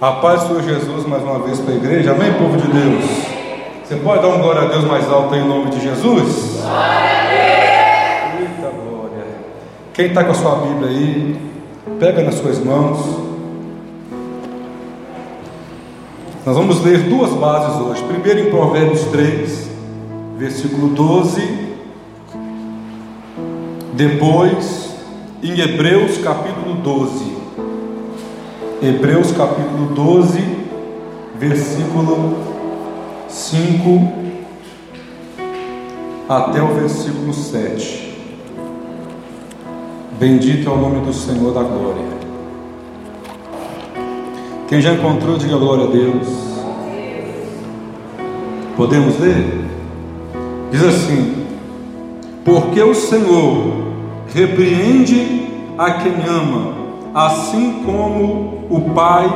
A paz do Senhor Jesus mais uma vez para a igreja, amém, povo de Deus? Você pode dar um glória a Deus mais alto em nome de Jesus? Glória a Deus! Eita glória! Quem está com a sua Bíblia aí, pega nas suas mãos. Nós vamos ler duas bases hoje. Primeiro em Provérbios 3, versículo 12. Depois em Hebreus capítulo 12. Hebreus capítulo 12, versículo 5 até o versículo 7. Bendito é o nome do Senhor da glória. Quem já encontrou, diga glória a Deus. Podemos ler? Diz assim: Porque o Senhor repreende a quem ama assim como o Pai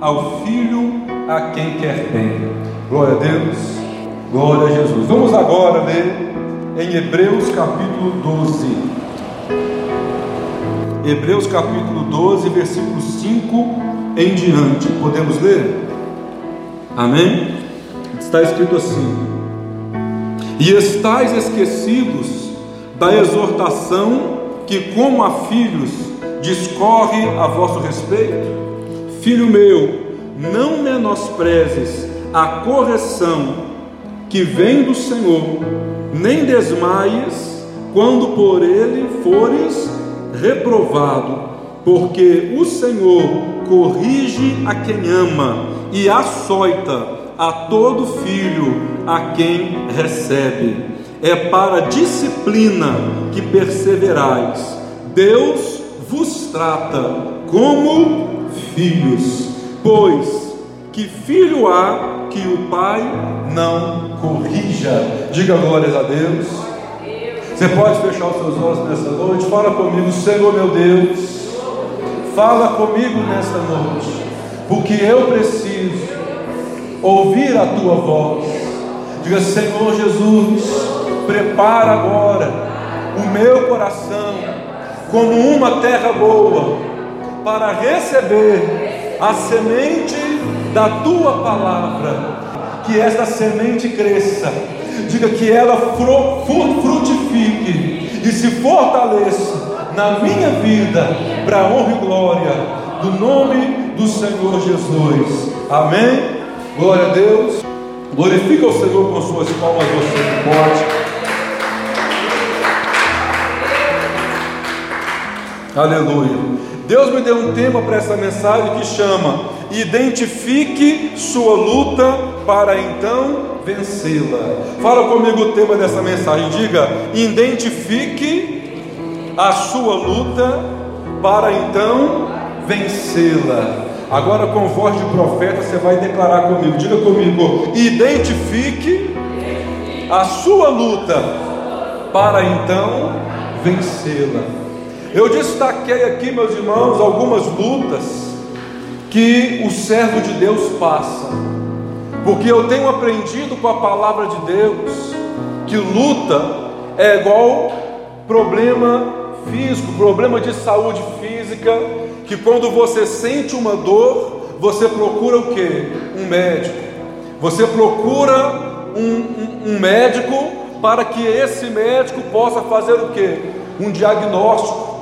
ao Filho a quem quer bem. Glória a Deus, glória a Jesus. Vamos agora ler em Hebreus capítulo 12. Hebreus capítulo 12, versículo 5 em diante. Podemos ler? Amém? Está escrito assim: E estáis esquecidos da exortação que, como a filhos, discorre a vosso respeito? Filho meu, não menosprezes a correção que vem do Senhor, nem desmaies quando por ele fores reprovado, porque o Senhor corrige a quem ama e açoita a todo filho a quem recebe. É para disciplina que perseverais. Deus vos trata como filhos, pois que filho há que o pai não corrija? Diga glórias a Deus. Você pode fechar os seus olhos nessa noite? Fala comigo, Senhor meu Deus. Fala comigo nesta noite, porque eu preciso ouvir a tua voz. Diga, Senhor Jesus, prepara agora o meu coração como uma terra boa, para receber a semente da tua palavra. Que esta semente cresça, diga que ela frutifique e se fortaleça na minha vida, para a honra e glória do nome do Senhor Jesus. Amém? Glória a Deus. Glorifica o Senhor com suas palmas, você que pode. Aleluia. Deus me deu um tema para essa mensagem que chama Identifique sua luta para então vencê-la. Fala comigo o tema dessa mensagem. Diga: Identifique a sua luta para então vencê-la. Agora, com voz de profeta, você vai declarar comigo. Diga comigo: Identifique a sua luta para então vencê-la. Eu destaquei aqui, meus irmãos, algumas lutas que o servo de Deus passa, porque eu tenho aprendido com a palavra de Deus que luta é igual problema físico, problema de saúde física, que quando você sente uma dor, você procura o que? Um médico. Você procura um, um, um médico para que esse médico possa fazer o que? Um diagnóstico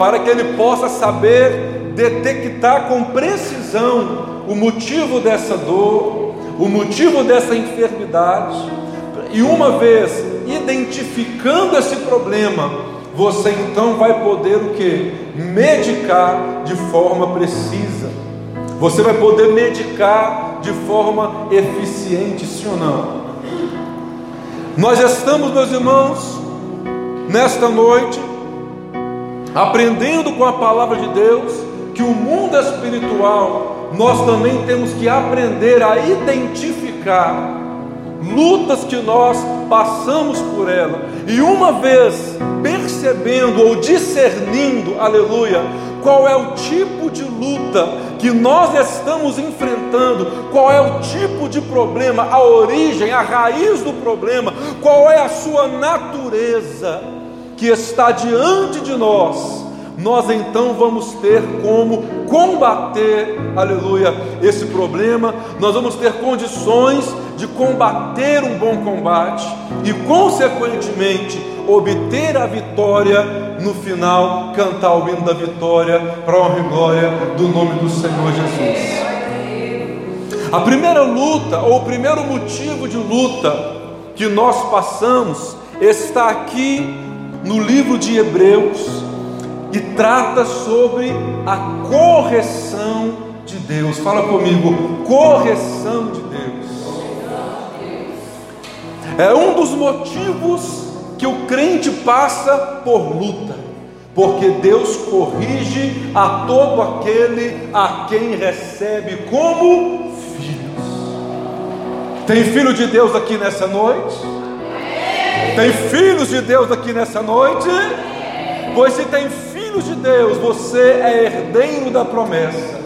para que ele possa saber detectar com precisão o motivo dessa dor, o motivo dessa enfermidade, e uma vez identificando esse problema, você então vai poder o que? Medicar de forma precisa. Você vai poder medicar de forma eficiente, sim ou não? Nós estamos, meus irmãos, nesta noite, aprendendo com a palavra de Deus que o mundo espiritual nós também temos que aprender a identificar lutas que nós passamos por ela, e uma vez percebendo ou discernindo, aleluia, qual é o tipo de luta que nós estamos enfrentando, qual é o tipo de problema, a origem, a raiz do problema, qual é a sua natureza que está diante de nós, nós então vamos ter como combater, aleluia, esse problema, nós vamos ter condições de combater um bom combate e, consequentemente, obter a vitória no final, cantar o hino da vitória para a honra e glória do nome do Senhor Jesus. A primeira luta, ou o primeiro motivo de luta que nós passamos, está aqui no livro de Hebreus e trata sobre a correção de Deus. Fala comigo, correção de Deus. É um dos motivos que o crente passa por luta, porque Deus corrige a todo aquele a quem recebe como filhos. Tem filho de Deus aqui nessa noite? Tem filhos de Deus aqui nessa noite? Pois se tem filhos de Deus, você é herdeiro da promessa.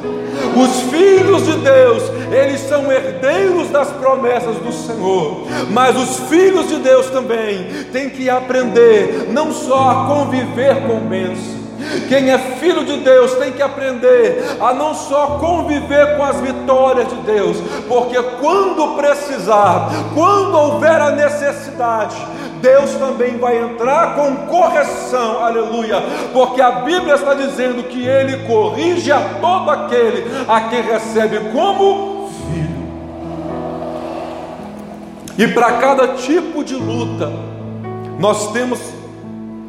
Os filhos de Deus, eles são herdeiros das promessas do Senhor. Mas os filhos de Deus também têm que aprender não só a conviver com bênção. Quem é filho de Deus tem que aprender a não só conviver com as vitórias de Deus, porque quando precisar, quando houver a necessidade, Deus também vai entrar com correção, aleluia, porque a Bíblia está dizendo que Ele corrige a todo aquele a quem recebe como filho. E para cada tipo de luta, nós temos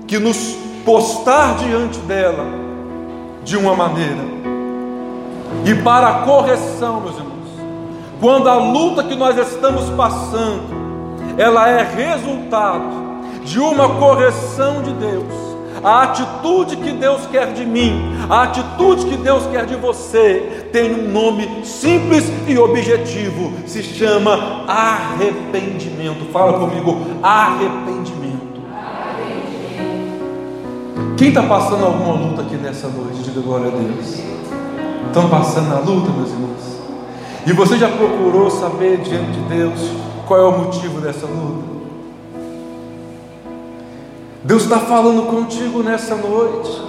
que nos postar diante dela de uma maneira. E para a correção, meus irmãos, quando a luta que nós estamos passando, ela é resultado de uma correção de Deus. A atitude que Deus quer de mim, a atitude que Deus quer de você, tem um nome simples e objetivo: se chama arrependimento. Fala comigo, arrependimento. Quem está passando alguma luta aqui nessa noite? Diga glória a Deus. Estão passando a luta, meus irmãos? E você já procurou saber diante de Deus qual é o motivo dessa luta? Deus está falando contigo nessa noite.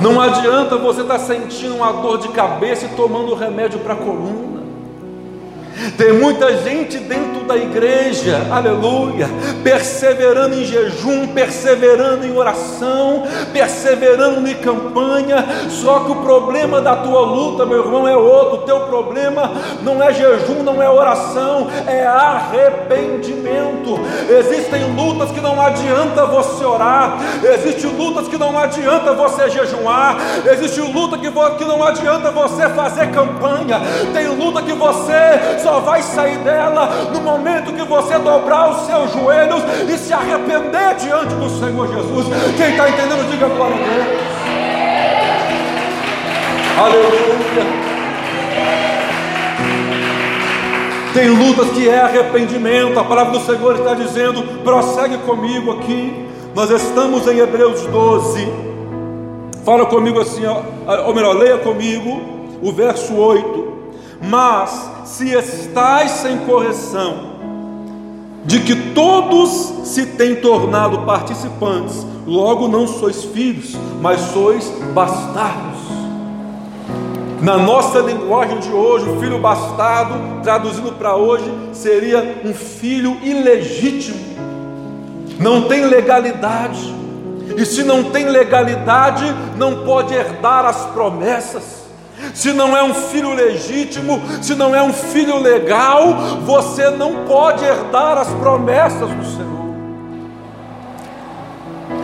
Não adianta você estar tá sentindo uma dor de cabeça e tomando remédio para a coluna. Tem muita gente dentro da igreja, aleluia, perseverando em jejum, perseverando em oração, perseverando em campanha. Só que o problema da tua luta, meu irmão, é outro. O teu problema não é jejum, não é oração, é arrependimento. Existem lutas que não adianta você orar, existem lutas que não adianta você jejuar, existe luta que, não adianta você fazer campanha, tem luta que você só só vai sair dela no momento que você dobrar os seus joelhos e se arrepender diante do Senhor Jesus. Quem está entendendo, diga glória a Deus. Aleluia. Tem lutas que é arrependimento, a palavra do Senhor está dizendo, prossegue comigo aqui. Nós estamos em Hebreus 12. Fala comigo assim, ou melhor, leia comigo o verso 8. Mas se estais sem correção, de que todos se têm tornado participantes, logo não sois filhos, mas sois bastardos. Na nossa linguagem de hoje, o filho bastardo, traduzindo para hoje, seria um filho ilegítimo, não tem legalidade, e se não tem legalidade, não pode herdar as promessas se não é um filho legítimo, se não é um filho legal, você não pode herdar as promessas do Senhor.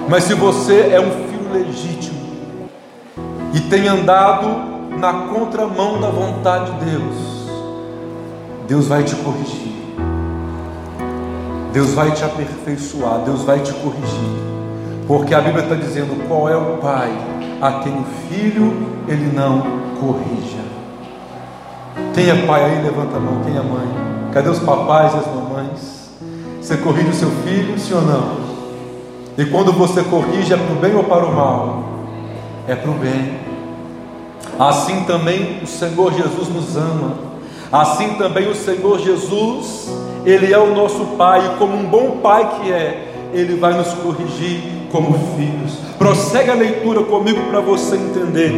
Mas se você é um filho legítimo e tem andado na contramão da vontade de Deus, Deus vai te corrigir. Deus vai te aperfeiçoar, Deus vai te corrigir. Porque a Bíblia está dizendo qual é o pai a quem o filho ele não corrija. É pai aí, levanta a mão. É mãe? Cadê os papais e as mamães? Você corrige o seu filho, sim ou não? E quando você corrige, é para o bem ou para o mal? É para o bem. Assim também o Senhor Jesus nos ama. Assim também o Senhor Jesus, Ele é o nosso Pai, e como um bom Pai que é, Ele vai nos corrigir como filhos. Prossegue a leitura comigo para você entender.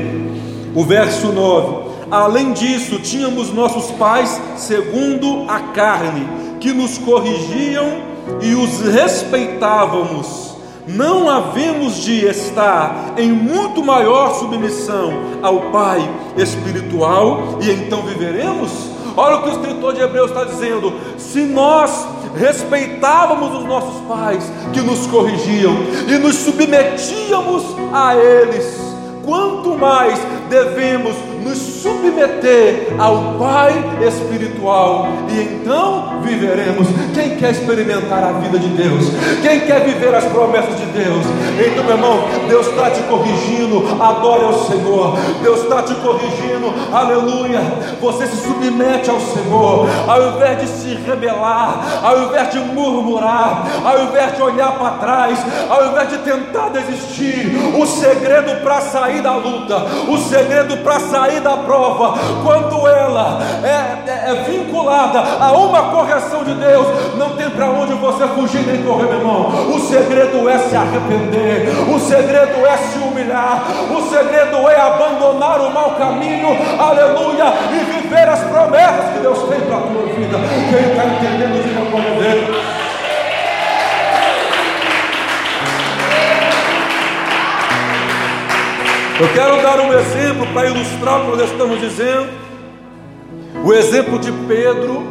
O verso 9: Além disso, tínhamos nossos pais segundo a carne, que nos corrigiam e os respeitávamos. Não havemos de estar em muito maior submissão ao Pai espiritual e então viveremos? Olha o que o escritor de Hebreus está dizendo: se nós respeitávamos os nossos pais que nos corrigiam e nos submetíamos a eles, quanto mais devemos nos submeter ao Pai espiritual e então viveremos. Quem quer experimentar a vida de Deus? Quem quer viver as promessas de Deus? Então, meu irmão, Deus está te corrigindo, adore ao Senhor. Deus está te corrigindo, aleluia. Você se submete ao Senhor, ao invés de se rebelar, ao invés de murmurar, ao invés de olhar para trás, ao invés de tentar desistir. O segredo para sair da luta, o segredo para sair da prova, quando ela é, é, é vinculada a uma correção de Deus, não tem para onde você fugir nem correr, meu irmão. O segredo é se arrepender, o segredo é se humilhar, o segredo é abandonar o mau caminho, aleluia, e viver as promessas que Deus tem para a tua vida. Quem está entendendo, Eu quero dar um exemplo para ilustrar o que nós estamos dizendo. O exemplo de Pedro,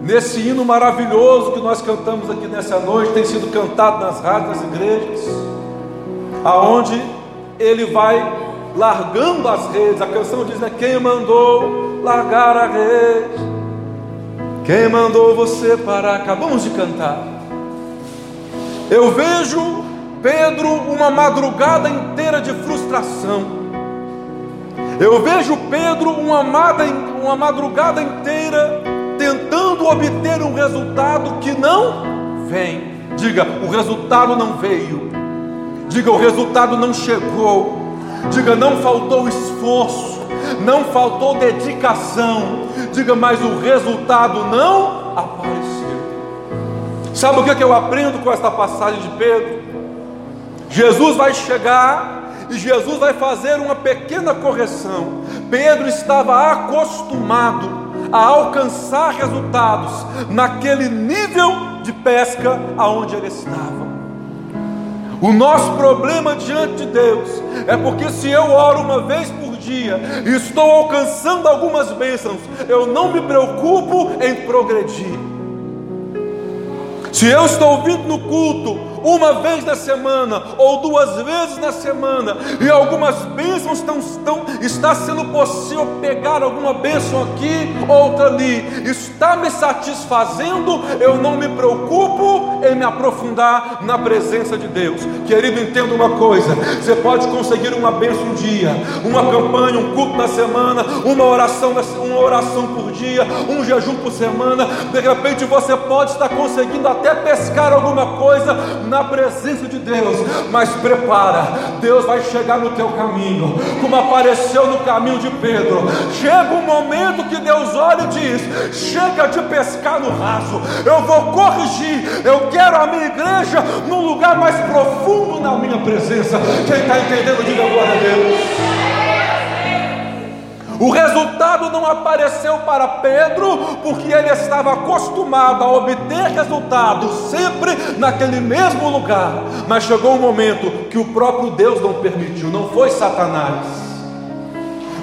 nesse hino maravilhoso que nós cantamos aqui nessa noite, tem sido cantado nas rádios das igrejas, aonde ele vai largando as redes. A canção diz: né, Quem mandou largar a rede? Quem mandou você parar? Acabamos de cantar. Eu vejo Pedro, uma madrugada inteira de frustração. Eu vejo Pedro, uma, amada, uma madrugada inteira, tentando obter um resultado que não vem. Diga, o resultado não veio. Diga, o resultado não chegou. Diga, não faltou esforço, não faltou dedicação. Diga, mas o resultado não apareceu. Sabe o que, é que eu aprendo com esta passagem de Pedro? Jesus vai chegar e Jesus vai fazer uma pequena correção. Pedro estava acostumado a alcançar resultados naquele nível de pesca aonde ele estava. O nosso problema diante de Deus é porque se eu oro uma vez por dia e estou alcançando algumas bênçãos, eu não me preocupo em progredir. Se eu estou vindo no culto uma vez na semana ou duas vezes na semana, e algumas bênçãos estão, estão está sendo possível pegar alguma bênção aqui, outra ali, está me satisfazendo, eu não me preocupo em me aprofundar na presença de Deus. Querido, entenda uma coisa: você pode conseguir uma bênção um dia, uma campanha, um culto na semana, uma oração, uma oração por dia, um jejum por semana, de repente você pode estar conseguindo até pescar alguma coisa na presença de Deus, mas prepara, Deus vai chegar no teu caminho, como apareceu no caminho de Pedro. Chega um momento que Deus olha e diz: chega de pescar no raso, eu vou corrigir, eu quero a minha igreja num lugar mais profundo na minha presença. Quem está entendendo, diga glória a Deus. O resultado não apareceu para Pedro, porque ele estava acostumado a obter resultados sempre naquele mesmo lugar. Mas chegou um momento que o próprio Deus não permitiu, não foi Satanás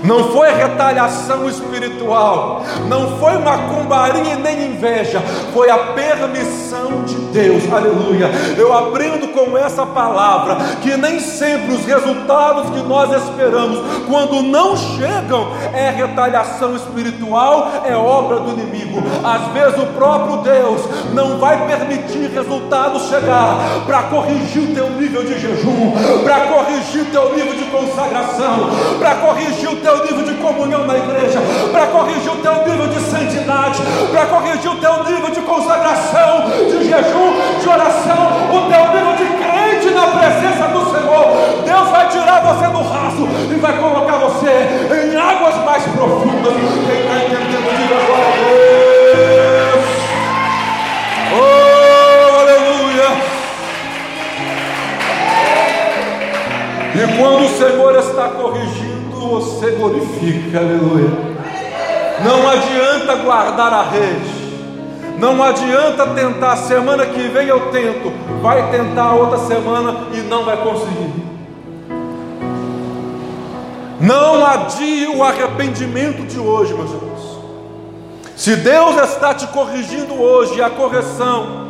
não foi retaliação espiritual, não foi macumbaria nem inveja, foi a permissão de Deus, aleluia. Eu aprendo com essa palavra que nem sempre os resultados que nós esperamos, quando não chegam, é retaliação espiritual, é obra do inimigo. Às vezes o próprio Deus não vai permitir resultados chegar para corrigir o teu nível de jejum, para corrigir o teu nível de consagração, para corrigir o teu teu nível de comunhão na igreja, para corrigir o teu nível de santidade, para corrigir o teu nível de consagração, de jejum, de oração, o teu nível de crente na presença do Senhor. Deus vai tirar você do raso e vai colocar você em águas mais profundas. Quem está entendendo, diga agora a Deus. Oh, aleluia. Senhor está corrigindo, você glorifica, aleluia. Não adianta guardar a rede. Não adianta tentar, semana que vem eu tento, vai tentar outra semana e não vai conseguir. Não adie o arrependimento de hoje, meus irmãos. Se Deus está te corrigindo hoje, a correção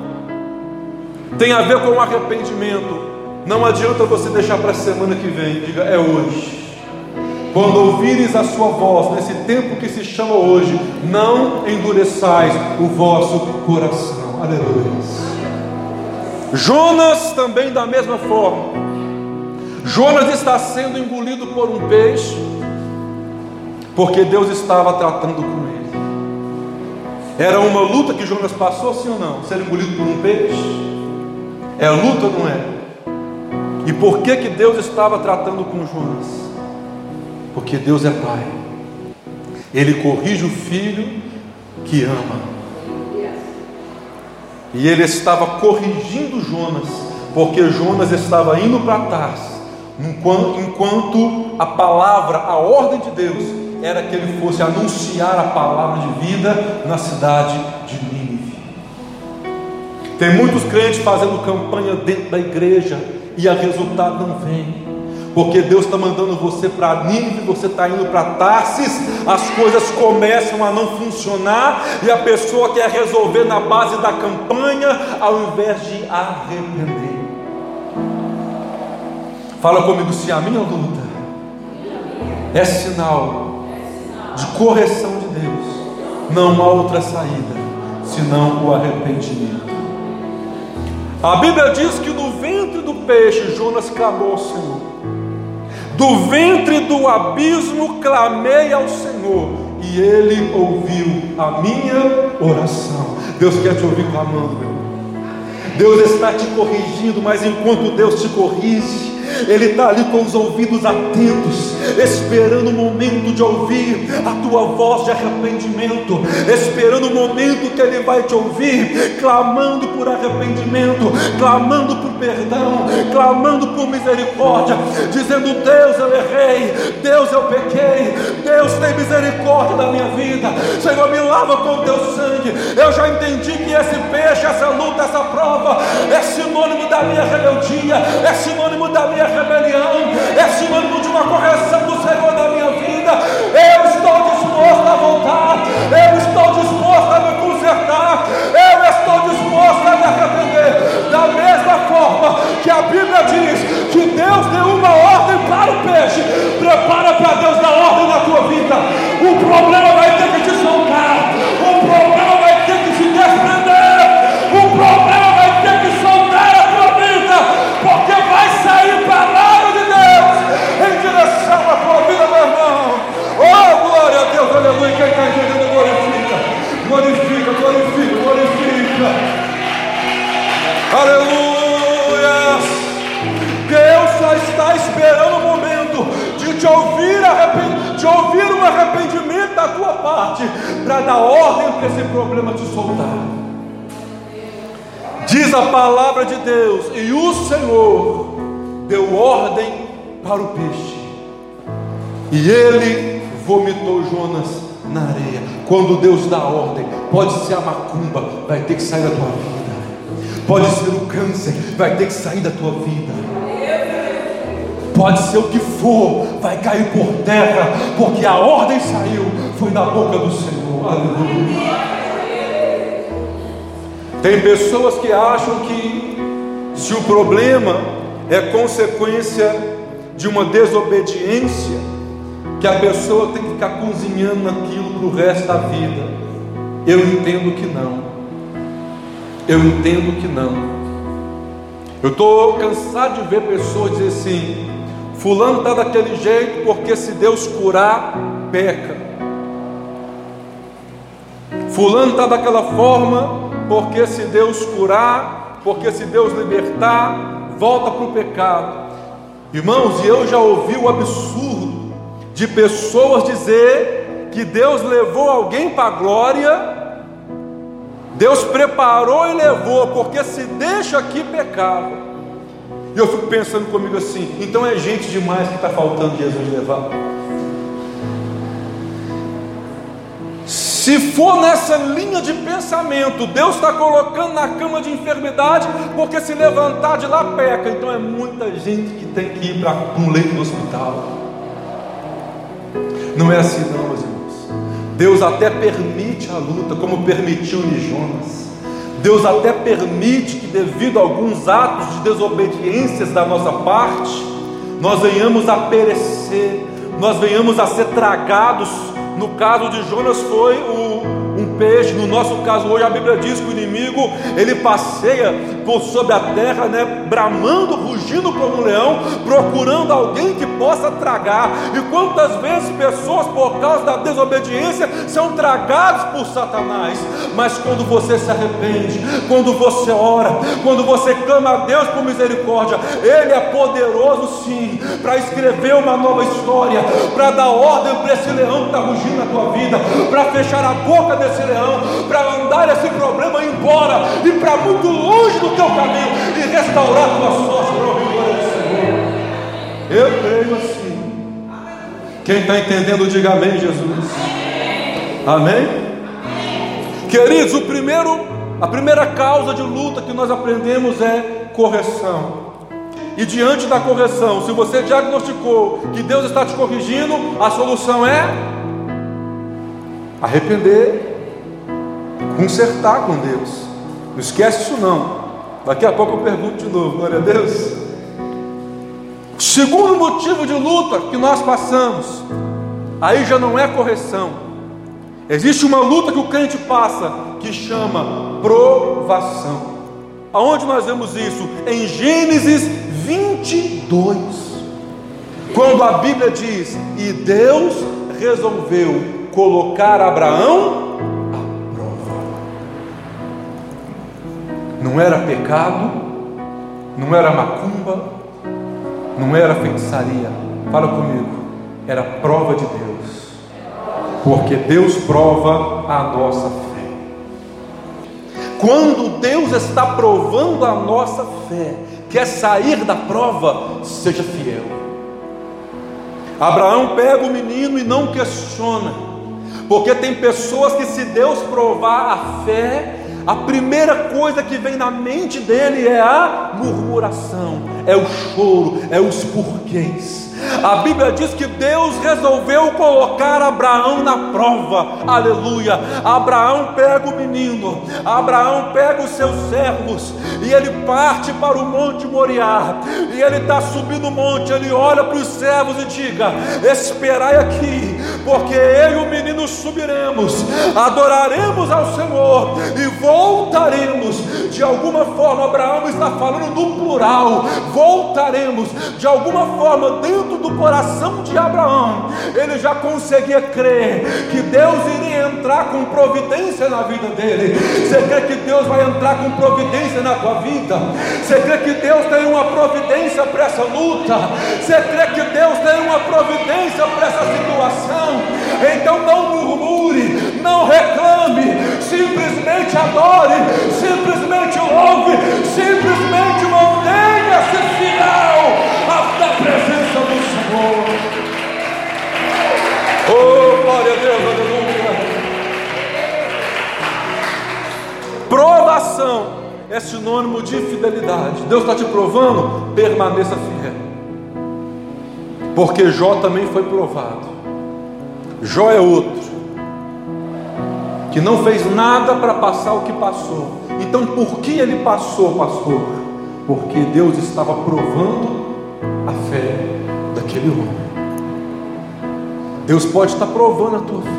tem a ver com o arrependimento, não adianta você deixar para a semana que vem, diga é hoje. Quando ouvires a sua voz, nesse tempo que se chama hoje, não endureçais o vosso coração. Aleluia. Jonas também da mesma forma. Jonas está sendo engolido por um peixe, porque Deus estava tratando com ele. Era uma luta que Jonas passou, sim ou não? Ser engolido por um peixe? É luta ou não é? E por que que Deus estava tratando com Jonas? Porque Deus é Pai. Ele corrige o filho que ama. E ele estava corrigindo Jonas, porque Jonas estava indo para enquanto, enquanto a palavra, a ordem de Deus, era que ele fosse anunciar a palavra de vida na cidade de Nínive. Tem muitos crentes fazendo campanha dentro da igreja e o resultado não vem porque Deus está mandando você para Nínive, você está indo para Tarsis, as coisas começam a não funcionar e a pessoa quer resolver na base da campanha, ao invés de arrepender. Fala comigo se a minha luta é sinal de correção de Deus, não há outra saída senão o arrependimento. A Bíblia diz que no ventre do peixe Jonas clamou ao Senhor. Do ventre do abismo clamei ao Senhor, e Ele ouviu a minha oração. Deus quer te ouvir clamando, meu. Deus está te corrigindo, mas enquanto Deus te corrige, ele está ali com os ouvidos atentos, esperando o momento de ouvir a tua voz de arrependimento, esperando o momento que Ele vai te ouvir, clamando por arrependimento, clamando por perdão, clamando por misericórdia, dizendo: Deus, eu errei, Deus, eu pequei, Deus, tem misericórdia da minha vida, Senhor, me lava com teu sangue. Eu já entendi que esse peixe, essa luta, essa prova é sinônimo da minha rebeldia, é sinônimo da minha rebelião, é sinônimo de uma correção do Senhor na minha vida. Eu estou disposto a voltar, eu estou disposto a me consertar, eu estou disposto a me arrepender. Da mesma forma que a Bíblia diz que Deus deu uma ordem para o peixe, prepara para Deus dar ordem na tua vida. O problema vai ter Quem está entendendo, glorifica. Glorifica, glorifica, glorifica. Aleluia. Deus só está esperando o momento de te ouvir, de ouvir um arrependimento da tua parte, para dar ordem para esse problema te soltar. Diz a palavra de Deus, e o Senhor deu ordem para o peixe, e ele vomitou Jonas na areia. Quando Deus dá ordem, pode ser a macumba, vai ter que sair da tua vida. Pode ser o câncer, vai ter que sair da tua vida. Pode ser o que for, vai cair por terra, porque a ordem saiu, foi da boca do Senhor. Aleluia. Tem pessoas que acham que se o problema é consequência de uma desobediência, que a pessoa tem que ficar cozinhando aquilo para o resto da vida. Eu entendo que não. Eu entendo que não. Eu estou cansado de ver pessoas dizer assim: Fulano está daquele jeito porque se Deus curar, peca. Fulano está daquela forma porque se Deus curar, porque se Deus libertar, volta para o pecado. Irmãos, e eu já ouvi o absurdo de pessoas dizer que Deus levou alguém para a glória, Deus preparou e levou, porque se deixa aqui pecava. E eu fico pensando comigo assim: então é gente demais que está faltando Jesus levar. Se for nessa linha de pensamento, Deus está colocando na cama de enfermidade, porque se levantar de lá peca. Então é muita gente que tem que ir para um leito do hospital. É assim, não, meus irmãos. Deus até permite a luta, como permitiu em Jonas. Deus até permite que, devido a alguns atos de desobediências da nossa parte, nós venhamos a perecer, nós venhamos a ser tragados no caso de Jonas foi o, peixe, no nosso caso hoje a Bíblia diz que o inimigo ele passeia por sobre a terra, né, bramando, rugindo como um leão, procurando alguém que possa tragar. E quantas vezes pessoas por causa da desobediência são tragadas por Satanás? Mas quando você se arrepende, quando você ora, quando você clama a Deus por misericórdia, ele é poderoso sim para escrever uma nova história, para dar ordem para esse leão que está rugindo na tua vida, para fechar a boca desse para mandar esse problema embora e para muito longe do teu caminho e restaurar a tua sorte para o do Senhor. Eu creio assim. Quem está entendendo, diga amém, Jesus. Amém? Queridos, o primeiro, a primeira causa de luta que nós aprendemos é correção. E diante da correção, se você diagnosticou que Deus está te corrigindo, a solução é arrepender, consertar com Deus. Não esquece isso não. Daqui a pouco eu pergunto de novo, glória a Deus. Segundo motivo de luta que nós passamos, aí já não é correção. Existe uma luta que o crente passa que chama provação. Aonde nós vemos isso? Em Gênesis 22. Quando a Bíblia diz: "E Deus resolveu colocar Abraão Não era pecado, não era macumba, não era feitiçaria. Fala comigo, era prova de Deus. Porque Deus prova a nossa fé. Quando Deus está provando a nossa fé, quer sair da prova, seja fiel. Abraão pega o menino e não questiona. Porque tem pessoas que, se Deus provar a fé, a primeira coisa que vem na mente dele é a murmuração, é o choro, é os porquês. A Bíblia diz que Deus resolveu colocar Abraão na prova, aleluia. Abraão pega o menino, Abraão pega os seus servos. E ele parte para o Monte Moriá. E ele está subindo o monte, ele olha para os servos e diga: Esperai aqui, porque eu e o menino subiremos, adoraremos ao Senhor e voltaremos. De alguma forma, Abraão está falando no plural, voltaremos. De alguma forma dentro dentro do coração de Abraão, ele já conseguia crer que Deus iria entrar com providência na vida dele. Você crê que Deus vai entrar com providência na tua vida? Você crê que Deus tem uma providência para essa luta? Você crê que Deus tem uma providência para essa situação? Então não murmure, não reclame, simplesmente adore, simplesmente louve, simplesmente mantenha-se fiel Glória a Deus, aleluia. Provação é sinônimo de fidelidade. Deus está te provando, permaneça fiel. Porque Jó também foi provado. Jó é outro que não fez nada para passar o que passou. Então, por que ele passou, pastor? Porque Deus estava provando a fé daquele homem. Deus pode estar provando a tua fé.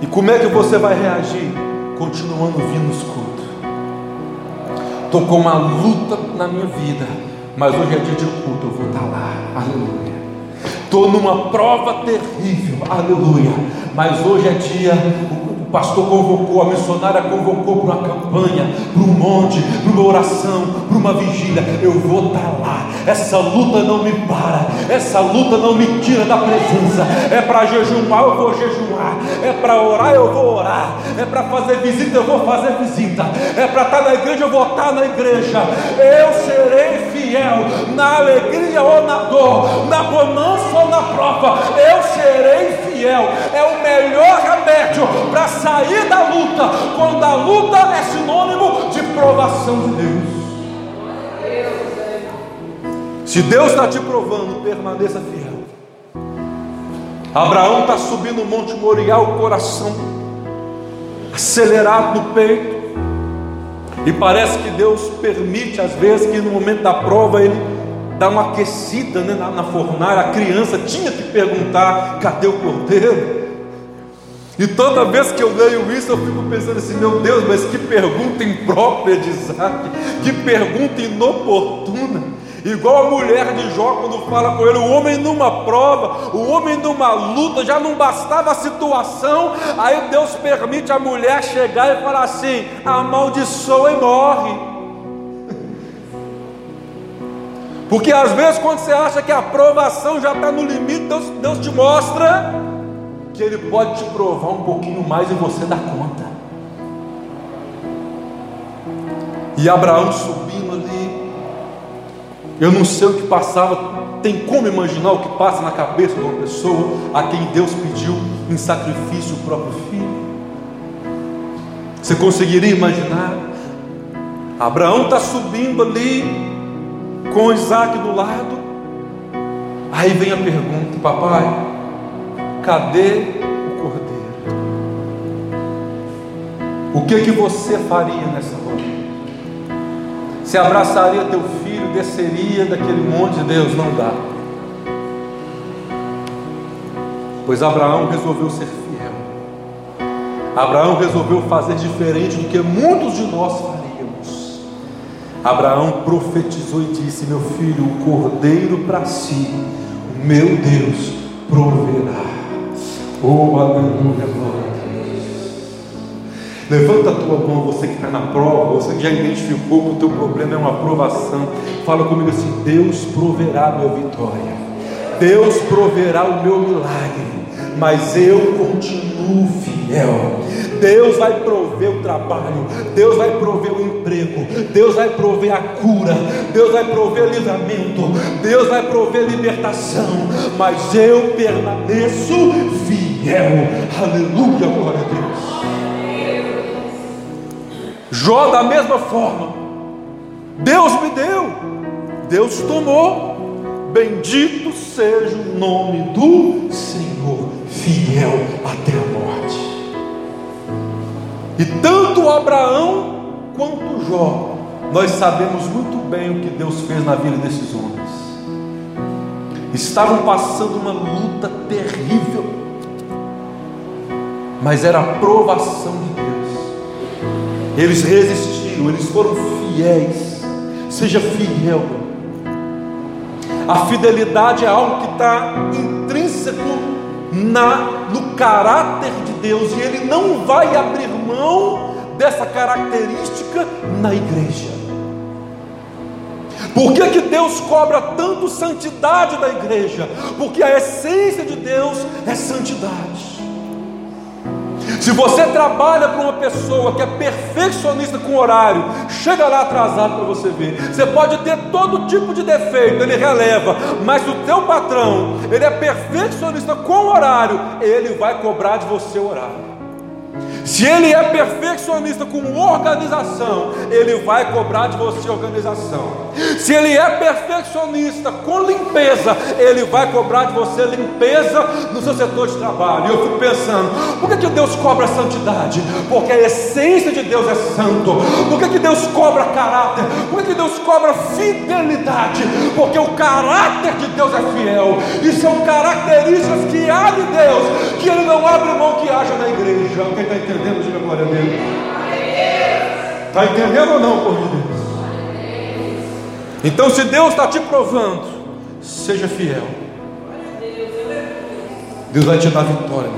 E como é que você vai reagir? Continuando vindo nos cultos. Estou com uma luta na minha vida, mas hoje é dia de culto, eu vou estar lá. Aleluia. Estou numa prova terrível, aleluia. Mas hoje é dia, o pastor convocou, a missionária convocou para uma campanha, para um monte, para uma oração, para uma vigília. Eu vou estar tá lá. Essa luta não me para, essa luta não me tira da presença. É para jejuar, eu vou jejuar. É para orar, eu vou orar. É para fazer visita, eu vou fazer visita. É para estar tá na igreja, eu vou estar tá na igreja. Eu serei fiel na alegria ou na dor, na bonança ou na prova. Eu serei fiel. É o melhor remédio para sair da luta, quando a luta é sinônimo de provação de Deus. Se Deus está te provando, permaneça fiel. Abraão está subindo o Monte Moriá, o coração acelerado no peito. E parece que Deus permite, às vezes, que no momento da prova ele dá uma aquecida né, na, na fornalha. A criança tinha que perguntar: cadê o cordeiro? E toda vez que eu leio isso, eu fico pensando assim: meu Deus, mas que pergunta imprópria de Isaac, que pergunta inoportuna. Igual a mulher de Jó, quando fala com ele, o homem numa prova, o homem numa luta, já não bastava a situação, aí Deus permite a mulher chegar e falar assim: amaldiçoa e morre. Porque às vezes, quando você acha que a aprovação já está no limite, Deus, Deus te mostra que Ele pode te provar um pouquinho mais e você dá conta. E Abraão subindo ali, eu não sei o que passava, tem como imaginar o que passa na cabeça de uma pessoa a quem Deus pediu em sacrifício o próprio filho? Você conseguiria imaginar? Abraão está subindo ali, com Isaac do lado. Aí vem a pergunta, papai, cadê o cordeiro? O que que você faria nessa hora? Você abraçaria teu filho, desceria daquele monte de Deus? Não dá. Pois Abraão resolveu ser fiel. Abraão resolveu fazer diferente do que muitos de nós faríamos. Abraão profetizou e disse: Meu filho, o cordeiro para si, o meu Deus proverá. Oh, aleluia, glória a Deus. Levanta a tua mão, você que está na prova, você que já identificou que o teu problema é uma aprovação. Fala comigo assim: Deus proverá a minha vitória. Deus proverá o meu milagre. Mas eu continuo fiel. Deus vai prover o trabalho, Deus vai prover o emprego, Deus vai prover a cura, Deus vai prover livramento, Deus vai prover libertação, mas eu permaneço fiel. Aleluia, glória a Deus. Jó da mesma forma. Deus me deu, Deus tomou. Bendito seja o nome do Senhor, fiel até a morte. E tanto Abraão quanto Jó, nós sabemos muito bem o que Deus fez na vida desses homens. Estavam passando uma luta terrível, mas era a provação de Deus. Eles resistiram, eles foram fiéis. Seja fiel. A fidelidade é algo que está intrínseco na, no caráter de Deus e Ele não vai abrir mão dessa característica na igreja. Por que, que Deus cobra tanto santidade da igreja? Porque a essência de Deus é santidade. Se você trabalha para uma pessoa que é perfeccionista com horário, chega lá atrasado para você ver. Você pode ter todo tipo de defeito, ele releva, mas o teu patrão, ele é perfeccionista com horário, ele vai cobrar de você o horário. Se ele é perfeccionista com organização, ele vai cobrar de você organização. Se ele é perfeccionista com limpeza, ele vai cobrar de você limpeza no seu setor de trabalho. E eu fico pensando, por que, que Deus cobra santidade? Porque a essência de Deus é santo. Por que, que Deus cobra caráter? Por que, que Deus cobra fidelidade? Porque o caráter de Deus é fiel. E são características que há de Deus, que ele não abre mão que haja na igreja. Quem está entendendo? Entendendo? Diga glória a Deus. Está entendendo ou não, povo de Deus? Então, se Deus está te provando, seja fiel. Deus vai te dar vitória.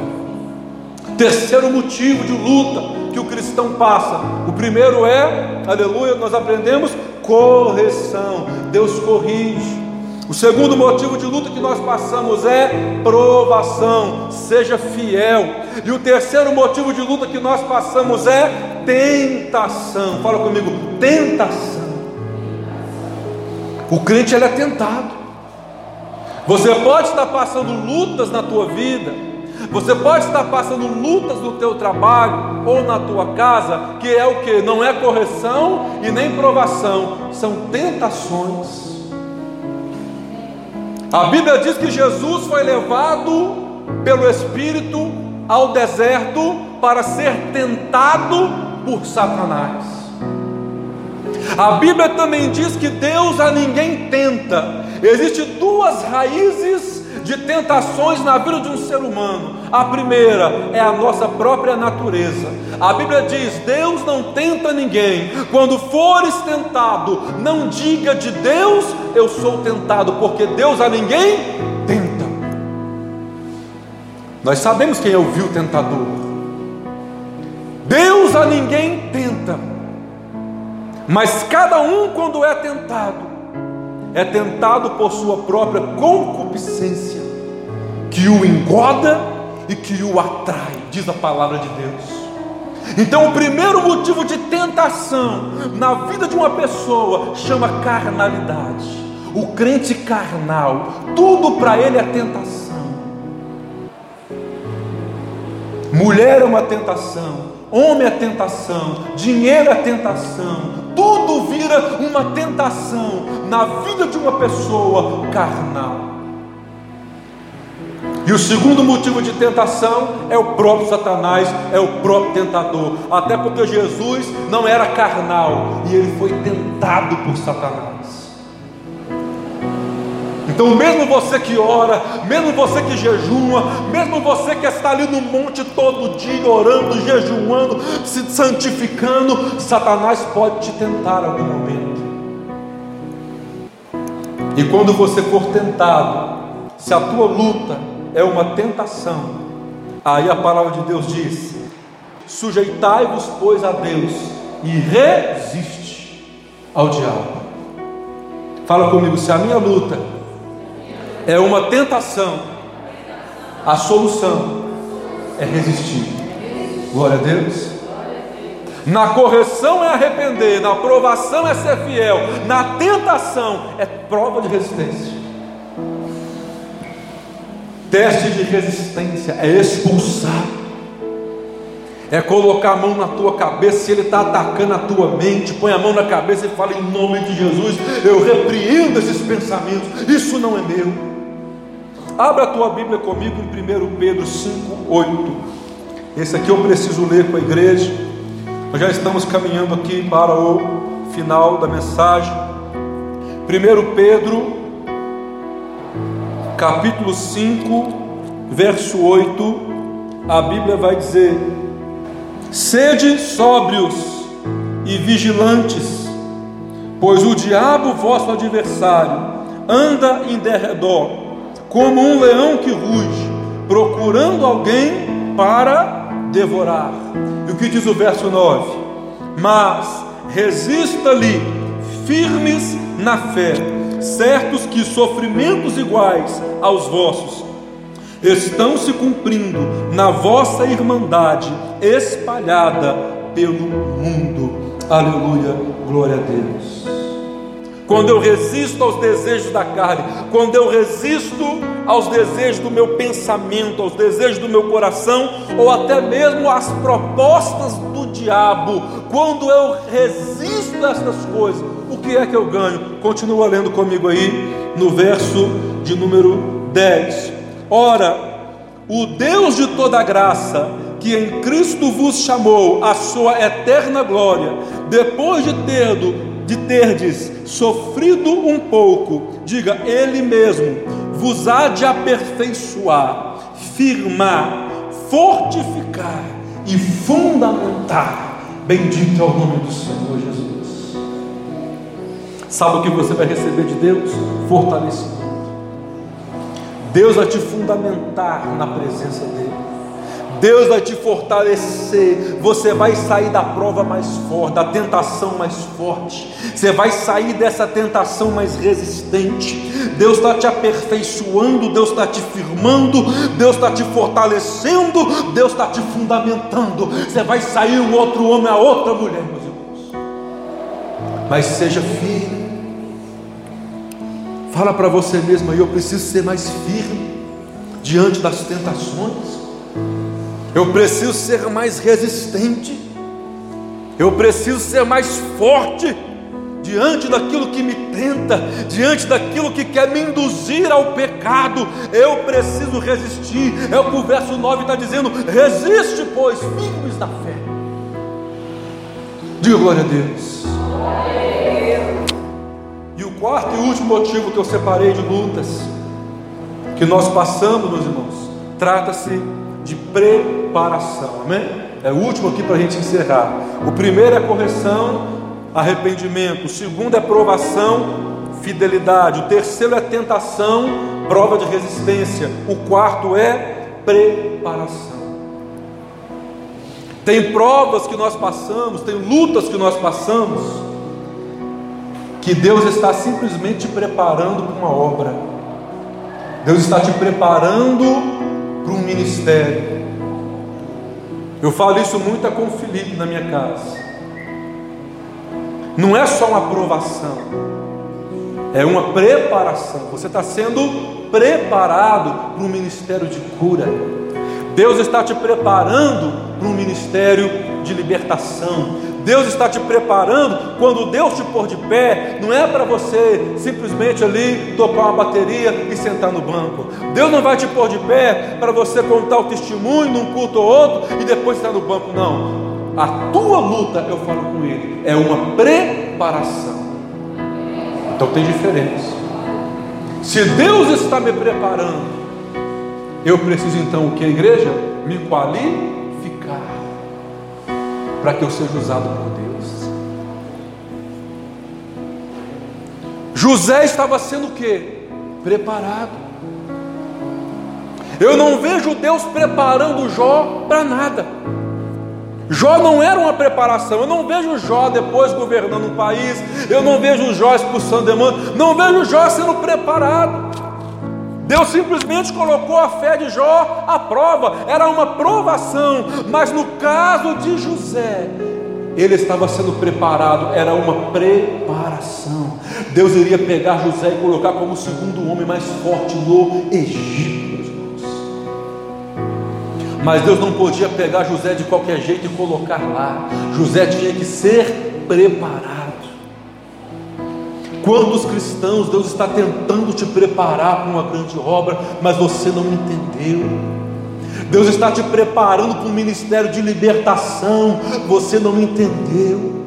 Terceiro motivo de luta que o cristão passa. O primeiro é, aleluia, nós aprendemos correção. Deus corrige. O segundo motivo de luta que nós passamos é provação, seja fiel. E o terceiro motivo de luta que nós passamos é tentação. Fala comigo, tentação. O crente ele é tentado. Você pode estar passando lutas na tua vida, você pode estar passando lutas no teu trabalho ou na tua casa, que é o que? Não é correção e nem provação, são tentações. A Bíblia diz que Jesus foi levado pelo Espírito ao deserto para ser tentado por Satanás. A Bíblia também diz que Deus a ninguém tenta. Existem duas raízes de tentações na vida de um ser humano. A primeira é a nossa própria natureza. A Bíblia diz: Deus não tenta ninguém. Quando fores tentado, não diga de Deus, eu sou tentado, porque Deus a ninguém tenta. Nós sabemos quem é o vil tentador. Deus a ninguém tenta. Mas cada um, quando é tentado, é tentado por sua própria concupiscência, que o engoda e que o atrai, diz a palavra de Deus. Então, o primeiro motivo de tentação na vida de uma pessoa chama carnalidade. O crente carnal, tudo para ele é tentação. Mulher é uma tentação, homem é tentação, dinheiro é tentação, tudo vira uma tentação na vida de uma pessoa carnal. E o segundo motivo de tentação é o próprio Satanás, é o próprio tentador. Até porque Jesus não era carnal e ele foi tentado por Satanás. Então, mesmo você que ora, mesmo você que jejua, mesmo você que está ali no monte todo dia orando, jejuando, se santificando, Satanás pode te tentar em algum momento. E quando você for tentado, se a tua luta é uma tentação, aí a palavra de Deus diz: sujeitai-vos, pois, a Deus e resiste ao diabo. Fala comigo, se a minha luta é uma tentação, a solução é resistir. Glória a Deus. Na correção é arrepender, na aprovação é ser fiel, na tentação é prova de resistência. Teste de resistência é expulsar, é colocar a mão na tua cabeça. Se ele está atacando a tua mente, põe a mão na cabeça e fala: em nome de Jesus, eu repreendo esses pensamentos. Isso não é meu. Abra a tua Bíblia comigo em 1 Pedro 5, 8. Esse aqui eu preciso ler com a igreja. Nós já estamos caminhando aqui para o final da mensagem. 1 Pedro, capítulo 5, verso 8. A Bíblia vai dizer: Sede sóbrios e vigilantes, pois o diabo, vosso adversário, anda em derredor como um leão que ruge, procurando alguém para devorar. E o que diz o verso 9? Mas resista-lhe, firmes na fé, certos que sofrimentos iguais aos vossos estão se cumprindo na vossa irmandade espalhada pelo mundo. Aleluia, glória a Deus quando eu resisto aos desejos da carne, quando eu resisto aos desejos do meu pensamento, aos desejos do meu coração, ou até mesmo às propostas do diabo, quando eu resisto a estas coisas, o que é que eu ganho? Continua lendo comigo aí no verso de número 10. Ora, o Deus de toda graça, que em Cristo vos chamou à sua eterna glória, depois de ter de terdes sofrido um pouco, diga Ele mesmo, vos há de aperfeiçoar, firmar, fortificar e fundamentar. Bendito é o nome do Senhor Jesus. Sabe o que você vai receber de Deus? Fortalecimento. Deus vai te fundamentar na presença dEle. Deus vai te fortalecer. Você vai sair da prova mais forte, da tentação mais forte. Você vai sair dessa tentação mais resistente. Deus está te aperfeiçoando, Deus está te firmando, Deus está te fortalecendo, Deus está te fundamentando. Você vai sair um outro homem, a outra mulher, meus irmãos. Mas seja firme. Fala para você mesmo aí, eu preciso ser mais firme diante das tentações. Eu preciso ser mais resistente. Eu preciso ser mais forte diante daquilo que me tenta, diante daquilo que quer me induzir ao pecado. Eu preciso resistir. É o que o verso 9 está dizendo: resiste, pois, firmes na fé. Diga glória a Deus. Quarto e último motivo que eu separei de lutas que nós passamos, meus irmãos, trata-se de preparação, amém? É o último aqui para a gente encerrar. O primeiro é correção, arrependimento. O segundo é provação, fidelidade. O terceiro é tentação, prova de resistência. O quarto é preparação. Tem provas que nós passamos, tem lutas que nós passamos, que Deus está simplesmente preparando para uma obra. Deus está te preparando para um ministério. Eu falo isso muito com o Felipe na minha casa. Não é só uma aprovação, é uma preparação. Você está sendo preparado para um ministério de cura. Deus está te preparando para um ministério de libertação. Deus está te preparando. Quando Deus te pôr de pé, não é para você simplesmente ali tocar uma bateria e sentar no banco. Deus não vai te pôr de pé para você contar o testemunho num culto ou outro e depois estar no banco, não. A tua luta, eu falo com ele, é uma preparação. Então tem diferença. Se Deus está me preparando, eu preciso então o que, igreja? Me qualificar para que eu seja usado por Deus. José estava sendo o que? Preparado. Eu não vejo Deus preparando Jó para nada. Jó não era uma preparação. Eu não vejo Jó depois governando um país. Eu não vejo Jó expulsando demônios. Não vejo Jó sendo preparado. Deus simplesmente colocou a fé de Jó à prova, era uma provação, mas no caso de José, ele estava sendo preparado, era uma preparação. Deus iria pegar José e colocar como o segundo homem mais forte no Egito, irmãos. Mas Deus não podia pegar José de qualquer jeito e colocar lá. José tinha que ser preparado. Quantos cristãos Deus está tentando te preparar para uma grande obra, mas você não entendeu? Deus está te preparando para um ministério de libertação, você não entendeu.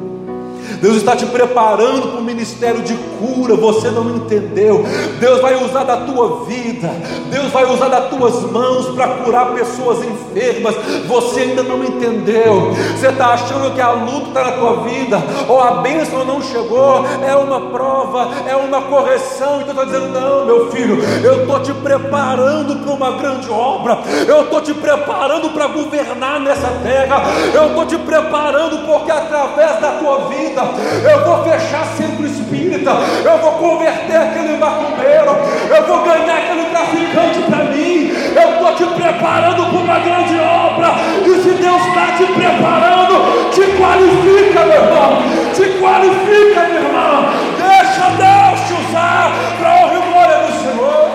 Deus está te preparando para o ministério de cura, você não entendeu. Deus vai usar da tua vida, Deus vai usar das tuas mãos para curar pessoas enfermas, você ainda não entendeu. Você está achando que a luta está na tua vida, ou a bênção não chegou, é uma prova, é uma correção. Então está dizendo: não, meu filho, eu estou te preparando para uma grande obra, eu estou te preparando para governar nessa terra, eu estou te preparando porque através da tua vida eu vou fechar centro espírita, eu vou converter aquele macumbeiro, eu vou ganhar aquele traficante para mim, eu estou te preparando para uma grande obra, e se Deus está te preparando, te qualifica, meu irmão, te qualifica, meu irmão, deixa Deus te usar para a honra e glória do Senhor.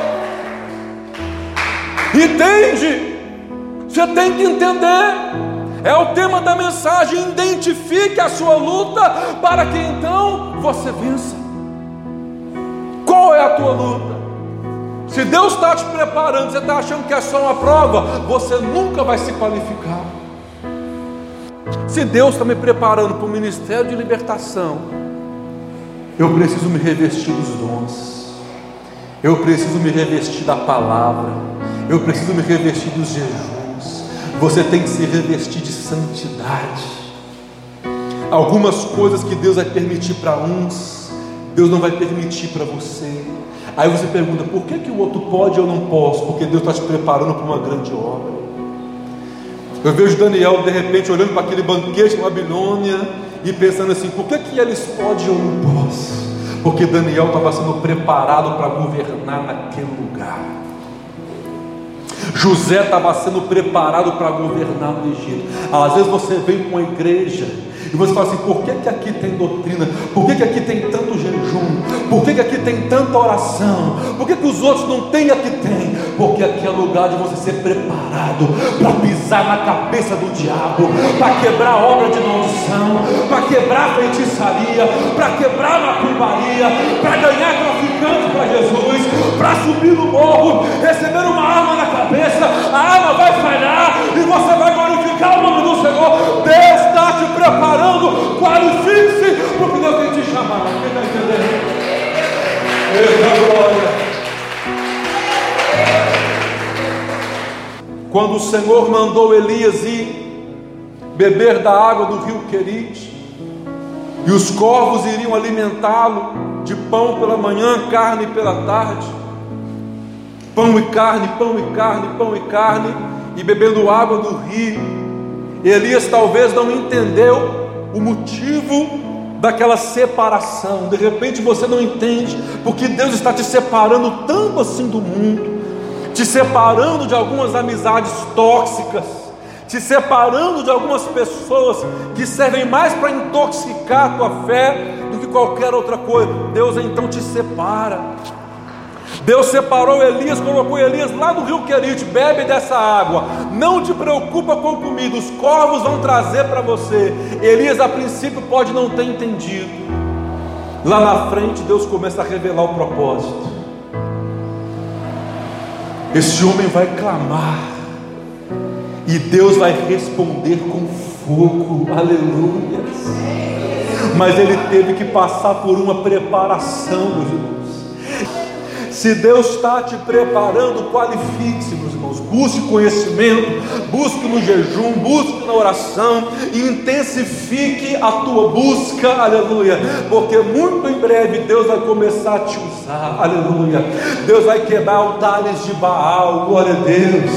Entende? Você tem que entender. É o tema da mensagem. Identifique a sua luta para que então você vença. Qual é a tua luta? Se Deus está te preparando, você está achando que é só uma prova, você nunca vai se qualificar. Se Deus está me preparando para o ministério de libertação, eu preciso me revestir dos dons, eu preciso me revestir da palavra, eu preciso me revestir dos jejuns. Você tem que se revestir de santidade. Algumas coisas que Deus vai permitir para uns, Deus não vai permitir para você. Aí você pergunta: por que, que o outro pode e eu não posso? Porque Deus está te preparando para uma grande obra. Eu vejo Daniel de repente olhando para aquele banquete na Babilônia e pensando assim: por que, que eles podem e eu não posso? Porque Daniel estava sendo preparado para governar naquele lugar. José estava sendo preparado para governar no Egito. Às vezes você vem com a igreja e você fala assim: por que, que aqui tem doutrina? Por que, que aqui tem tanto jejum? Por que, que aqui tem tanta oração? Por que, que os outros não têm aqui tem? Porque aqui é lugar de você ser preparado para pisar na cabeça do diabo, para quebrar a obra de maldição, para quebrar a feitiçaria, para quebrar a macumbaria, para ganhar traficante para Jesus, para subir no morro, receber uma arma na cabeça, a arma vai falhar e você vai glorificar o nome do Senhor. Deus preparando qualifique-se para o que Deus tem te chamar. Quem está entendendo? Eita glória! Quando o Senhor mandou Elias ir beber da água do rio Querite, e os corvos iriam alimentá-lo de pão pela manhã, carne pela tarde, pão e carne, pão e carne, pão e carne, e bebendo água do rio. Elias talvez não entendeu o motivo daquela separação. De repente você não entende porque Deus está te separando tanto assim do mundo, te separando de algumas amizades tóxicas, te separando de algumas pessoas que servem mais para intoxicar a tua fé do que qualquer outra coisa. Deus então te separa. Deus separou Elias, colocou Elias lá no rio Querite, bebe dessa água, não te preocupa com comida, os corvos vão trazer para você. Elias a princípio pode não ter entendido, lá na frente Deus começa a revelar o propósito. Esse homem vai clamar, e Deus vai responder com fogo, aleluia. Mas ele teve que passar por uma preparação, irmãos. Se Deus está te preparando, qualifique-se, meus irmãos. Busque conhecimento, busque no jejum, busque na oração, intensifique a tua busca, aleluia. Porque muito em breve Deus vai começar a te usar, aleluia. Deus vai quebrar altares de Baal, glória a Deus.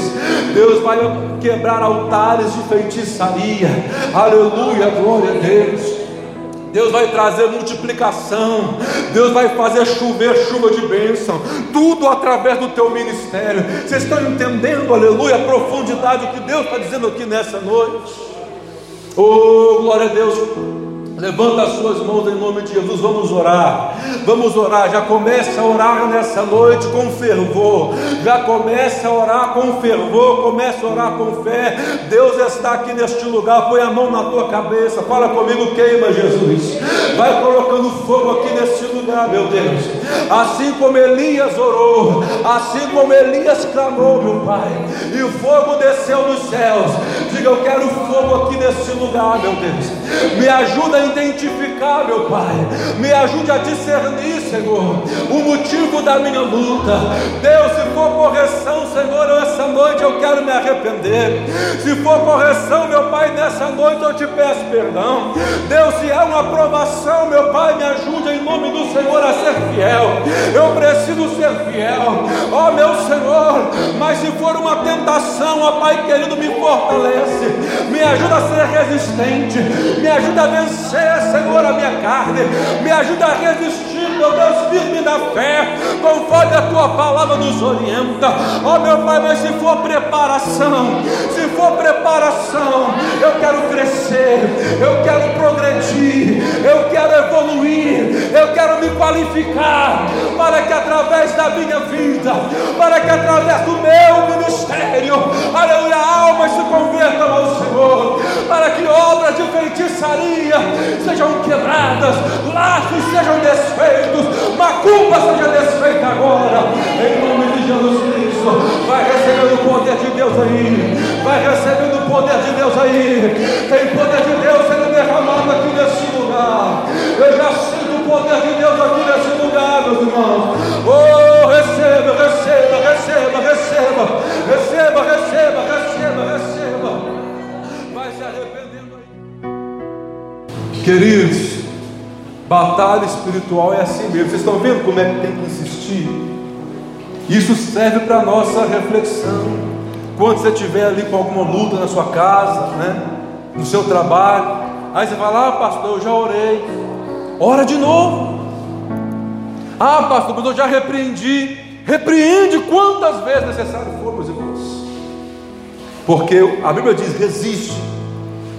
Deus vai quebrar altares de feitiçaria, aleluia, glória a Deus. Deus vai trazer multiplicação, Deus vai fazer chover chuva de bênção, tudo através do teu ministério. Vocês estão entendendo, aleluia, a profundidade que Deus está dizendo aqui nessa noite? Oh, glória a Deus. Levanta as suas mãos em nome de Jesus, vamos orar. Vamos orar. Já comece a orar nessa noite com fervor. Já comece a orar com fervor, comece a orar com fé. Deus está aqui neste lugar. Põe a mão na tua cabeça. Fala comigo, queima Jesus. Vai colocando fogo aqui neste lugar, meu Deus. Assim como Elias orou, assim como Elias clamou, meu Pai, e o fogo desceu dos céus. Diga, eu quero fogo aqui neste lugar, meu Deus. Me ajuda a identificar, meu Pai. Me ajude a discernir, Senhor, o motivo da minha luta. Deus, se for correção, Senhor, essa noite eu quero me arrepender. Se for correção, meu Pai, nessa noite eu te peço perdão. Deus, se é uma aprovação, meu Pai, me ajude em nome do Senhor a ser fiel. Eu preciso ser fiel, ó oh, meu Senhor. Mas se for uma tentação, ó Pai querido, me fortalece. Me ajuda a ser resistente. Me ajuda a vencer. Senhor, a minha carne, me ajuda a resistir, meu Deus, firme na fé, conforme a tua palavra nos orienta, ó oh, meu Pai, mas se for preparação, se for preparação, eu quero crescer, eu quero progredir, eu quero evoluir, eu quero me qualificar, para que através da minha vida, para que através do meu ministério, aleluia, almas se convertam ao Senhor, para que obras de feitiçaria, sejam quebradas, laços sejam desfeitos, macumba seja desfeita agora, em nome de Jesus Cristo. Vai recebendo o poder de Deus aí, vai recebendo o poder de Deus aí. Tem poder de Deus sendo derramado aqui nesse lugar. Eu já sinto o poder de Deus aqui nesse lugar, meus irmãos. Oh, receba, receba, receba, receba, receba, receba, receba, receba. Vai se arrependendo aí. Queridos, batalha espiritual é assim mesmo. Vocês estão vendo como é que tem que insistir? Isso serve para nossa reflexão. Quando você estiver ali com alguma luta na sua casa, né? no seu trabalho, aí você fala: Ah, pastor, eu já orei. Ora de novo. Ah, pastor, mas eu já repreendi. Repreende quantas vezes necessário for, meus irmãos. Porque a Bíblia diz: resiste,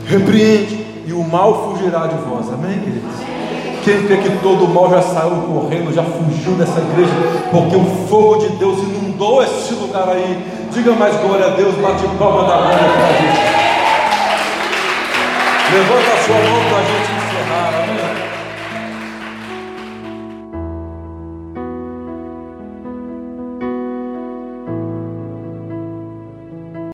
repreende, e o mal fugirá de vós. Amém, queridos? Quem crê que todo mal já saiu correndo, já fugiu dessa igreja, porque o fogo de Deus inundou esse lugar aí. Diga mais glória a Deus, bate palma da glória para a gente. Levanta a sua mão